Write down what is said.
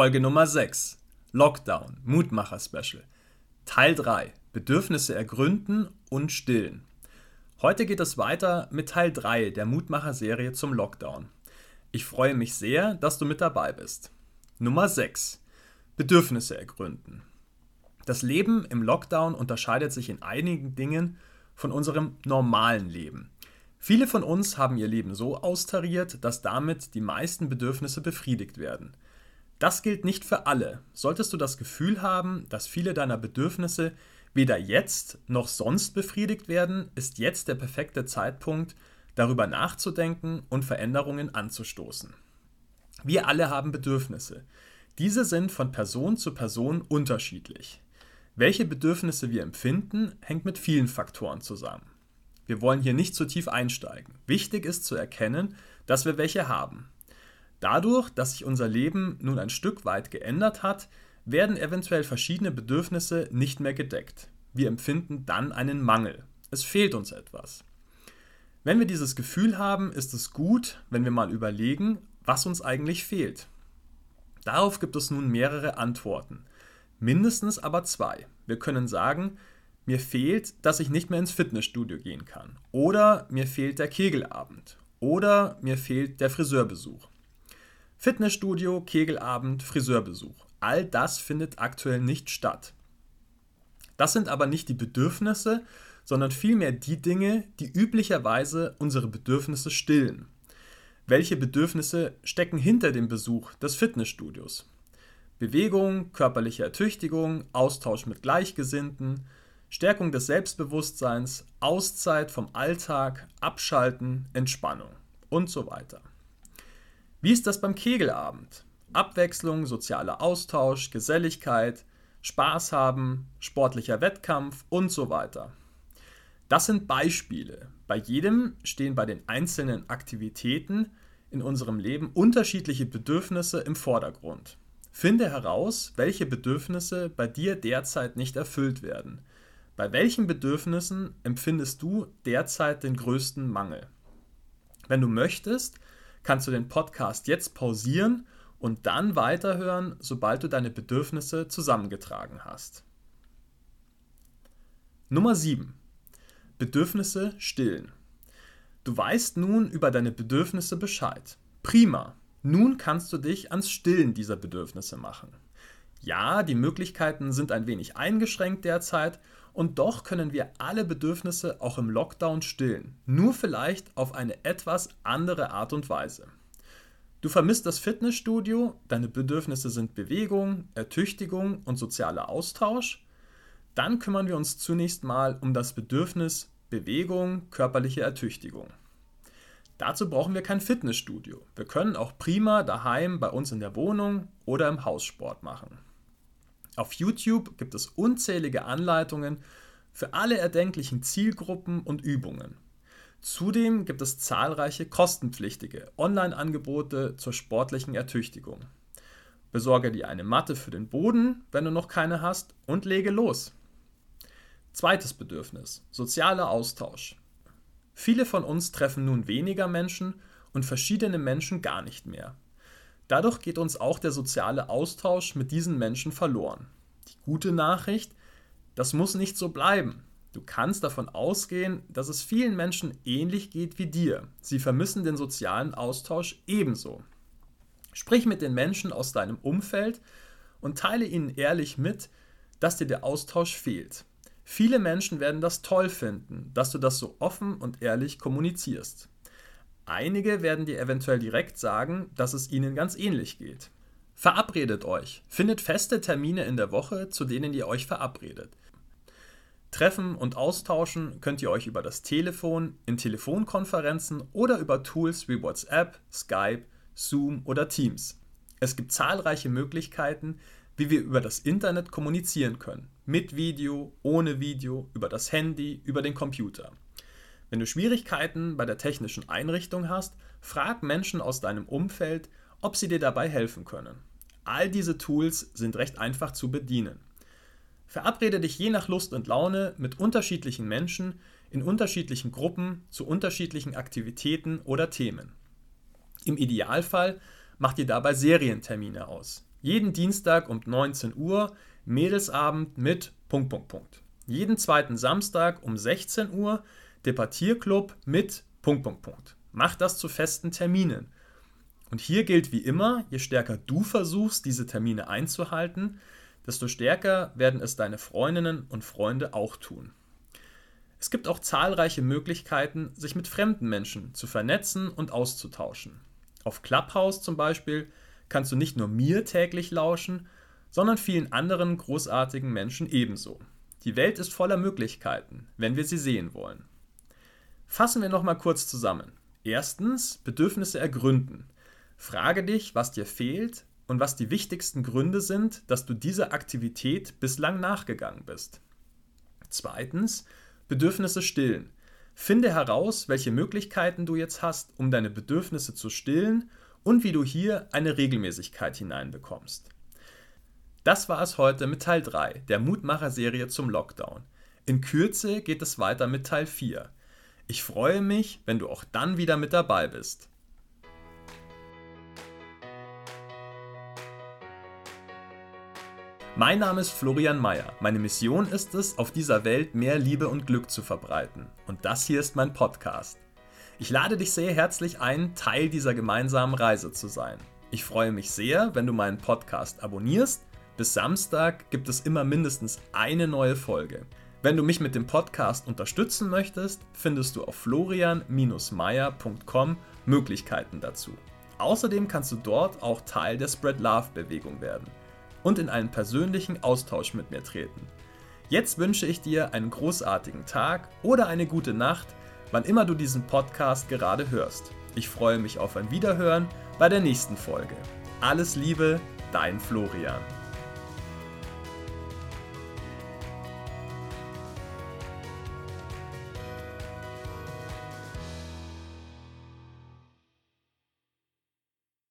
Folge Nummer 6 Lockdown Mutmacher Special Teil 3 Bedürfnisse ergründen und stillen. Heute geht es weiter mit Teil 3 der Mutmacher Serie zum Lockdown. Ich freue mich sehr, dass du mit dabei bist. Nummer 6 Bedürfnisse ergründen. Das Leben im Lockdown unterscheidet sich in einigen Dingen von unserem normalen Leben. Viele von uns haben ihr Leben so austariert, dass damit die meisten Bedürfnisse befriedigt werden. Das gilt nicht für alle. Solltest du das Gefühl haben, dass viele deiner Bedürfnisse weder jetzt noch sonst befriedigt werden, ist jetzt der perfekte Zeitpunkt, darüber nachzudenken und Veränderungen anzustoßen. Wir alle haben Bedürfnisse. Diese sind von Person zu Person unterschiedlich. Welche Bedürfnisse wir empfinden, hängt mit vielen Faktoren zusammen. Wir wollen hier nicht zu tief einsteigen. Wichtig ist zu erkennen, dass wir welche haben. Dadurch, dass sich unser Leben nun ein Stück weit geändert hat, werden eventuell verschiedene Bedürfnisse nicht mehr gedeckt. Wir empfinden dann einen Mangel. Es fehlt uns etwas. Wenn wir dieses Gefühl haben, ist es gut, wenn wir mal überlegen, was uns eigentlich fehlt. Darauf gibt es nun mehrere Antworten. Mindestens aber zwei. Wir können sagen, mir fehlt, dass ich nicht mehr ins Fitnessstudio gehen kann. Oder mir fehlt der Kegelabend. Oder mir fehlt der Friseurbesuch. Fitnessstudio, Kegelabend, Friseurbesuch. All das findet aktuell nicht statt. Das sind aber nicht die Bedürfnisse, sondern vielmehr die Dinge, die üblicherweise unsere Bedürfnisse stillen. Welche Bedürfnisse stecken hinter dem Besuch des Fitnessstudios? Bewegung, körperliche Ertüchtigung, Austausch mit Gleichgesinnten, Stärkung des Selbstbewusstseins, Auszeit vom Alltag, Abschalten, Entspannung und so weiter. Wie ist das beim Kegelabend? Abwechslung, sozialer Austausch, Geselligkeit, Spaß haben, sportlicher Wettkampf und so weiter. Das sind Beispiele. Bei jedem stehen bei den einzelnen Aktivitäten in unserem Leben unterschiedliche Bedürfnisse im Vordergrund. Finde heraus, welche Bedürfnisse bei dir derzeit nicht erfüllt werden bei welchen Bedürfnissen empfindest du derzeit den größten Mangel? Wenn du möchtest, kannst du den Podcast jetzt pausieren und dann weiterhören, sobald du deine Bedürfnisse zusammengetragen hast. Nummer 7. Bedürfnisse stillen. Du weißt nun über deine Bedürfnisse Bescheid. Prima. Nun kannst du dich ans Stillen dieser Bedürfnisse machen. Ja, die Möglichkeiten sind ein wenig eingeschränkt derzeit und doch können wir alle Bedürfnisse auch im Lockdown stillen, nur vielleicht auf eine etwas andere Art und Weise. Du vermisst das Fitnessstudio, deine Bedürfnisse sind Bewegung, Ertüchtigung und sozialer Austausch. Dann kümmern wir uns zunächst mal um das Bedürfnis Bewegung, körperliche Ertüchtigung. Dazu brauchen wir kein Fitnessstudio. Wir können auch prima daheim bei uns in der Wohnung oder im Haus Sport machen. Auf YouTube gibt es unzählige Anleitungen für alle erdenklichen Zielgruppen und Übungen. Zudem gibt es zahlreiche kostenpflichtige Online-Angebote zur sportlichen Ertüchtigung. Besorge dir eine Matte für den Boden, wenn du noch keine hast, und lege los. Zweites Bedürfnis, sozialer Austausch. Viele von uns treffen nun weniger Menschen und verschiedene Menschen gar nicht mehr. Dadurch geht uns auch der soziale Austausch mit diesen Menschen verloren. Die gute Nachricht, das muss nicht so bleiben. Du kannst davon ausgehen, dass es vielen Menschen ähnlich geht wie dir. Sie vermissen den sozialen Austausch ebenso. Sprich mit den Menschen aus deinem Umfeld und teile ihnen ehrlich mit, dass dir der Austausch fehlt. Viele Menschen werden das toll finden, dass du das so offen und ehrlich kommunizierst. Einige werden dir eventuell direkt sagen, dass es ihnen ganz ähnlich geht. Verabredet euch. Findet feste Termine in der Woche, zu denen ihr euch verabredet. Treffen und austauschen könnt ihr euch über das Telefon, in Telefonkonferenzen oder über Tools wie WhatsApp, Skype, Zoom oder Teams. Es gibt zahlreiche Möglichkeiten, wie wir über das Internet kommunizieren können. Mit Video, ohne Video, über das Handy, über den Computer. Wenn du Schwierigkeiten bei der technischen Einrichtung hast, frag Menschen aus deinem Umfeld, ob sie dir dabei helfen können. All diese Tools sind recht einfach zu bedienen. Verabrede dich je nach Lust und Laune mit unterschiedlichen Menschen in unterschiedlichen Gruppen zu unterschiedlichen Aktivitäten oder Themen. Im Idealfall mach dir dabei Serientermine aus. Jeden Dienstag um 19 Uhr Mädelsabend mit Punkt, Punkt, Punkt. Jeden zweiten Samstag um 16 Uhr Debattierclub mit Punkt, Punkt, Punkt. Mach das zu festen Terminen. Und hier gilt wie immer, je stärker du versuchst, diese Termine einzuhalten, desto stärker werden es deine Freundinnen und Freunde auch tun. Es gibt auch zahlreiche Möglichkeiten, sich mit fremden Menschen zu vernetzen und auszutauschen. Auf Clubhouse zum Beispiel kannst du nicht nur mir täglich lauschen, sondern vielen anderen großartigen Menschen ebenso. Die Welt ist voller Möglichkeiten, wenn wir sie sehen wollen. Fassen wir nochmal kurz zusammen. Erstens, Bedürfnisse ergründen. Frage dich, was dir fehlt und was die wichtigsten Gründe sind, dass du dieser Aktivität bislang nachgegangen bist. Zweitens, Bedürfnisse stillen. Finde heraus, welche Möglichkeiten du jetzt hast, um deine Bedürfnisse zu stillen und wie du hier eine Regelmäßigkeit hineinbekommst. Das war es heute mit Teil 3 der Mutmacher-Serie zum Lockdown. In Kürze geht es weiter mit Teil 4. Ich freue mich, wenn du auch dann wieder mit dabei bist. Mein Name ist Florian Mayer. Meine Mission ist es, auf dieser Welt mehr Liebe und Glück zu verbreiten. Und das hier ist mein Podcast. Ich lade dich sehr herzlich ein, Teil dieser gemeinsamen Reise zu sein. Ich freue mich sehr, wenn du meinen Podcast abonnierst. Bis Samstag gibt es immer mindestens eine neue Folge. Wenn du mich mit dem Podcast unterstützen möchtest, findest du auf florian-meier.com Möglichkeiten dazu. Außerdem kannst du dort auch Teil der Spread Love Bewegung werden und in einen persönlichen Austausch mit mir treten. Jetzt wünsche ich dir einen großartigen Tag oder eine gute Nacht, wann immer du diesen Podcast gerade hörst. Ich freue mich auf ein Wiederhören bei der nächsten Folge. Alles Liebe, dein Florian.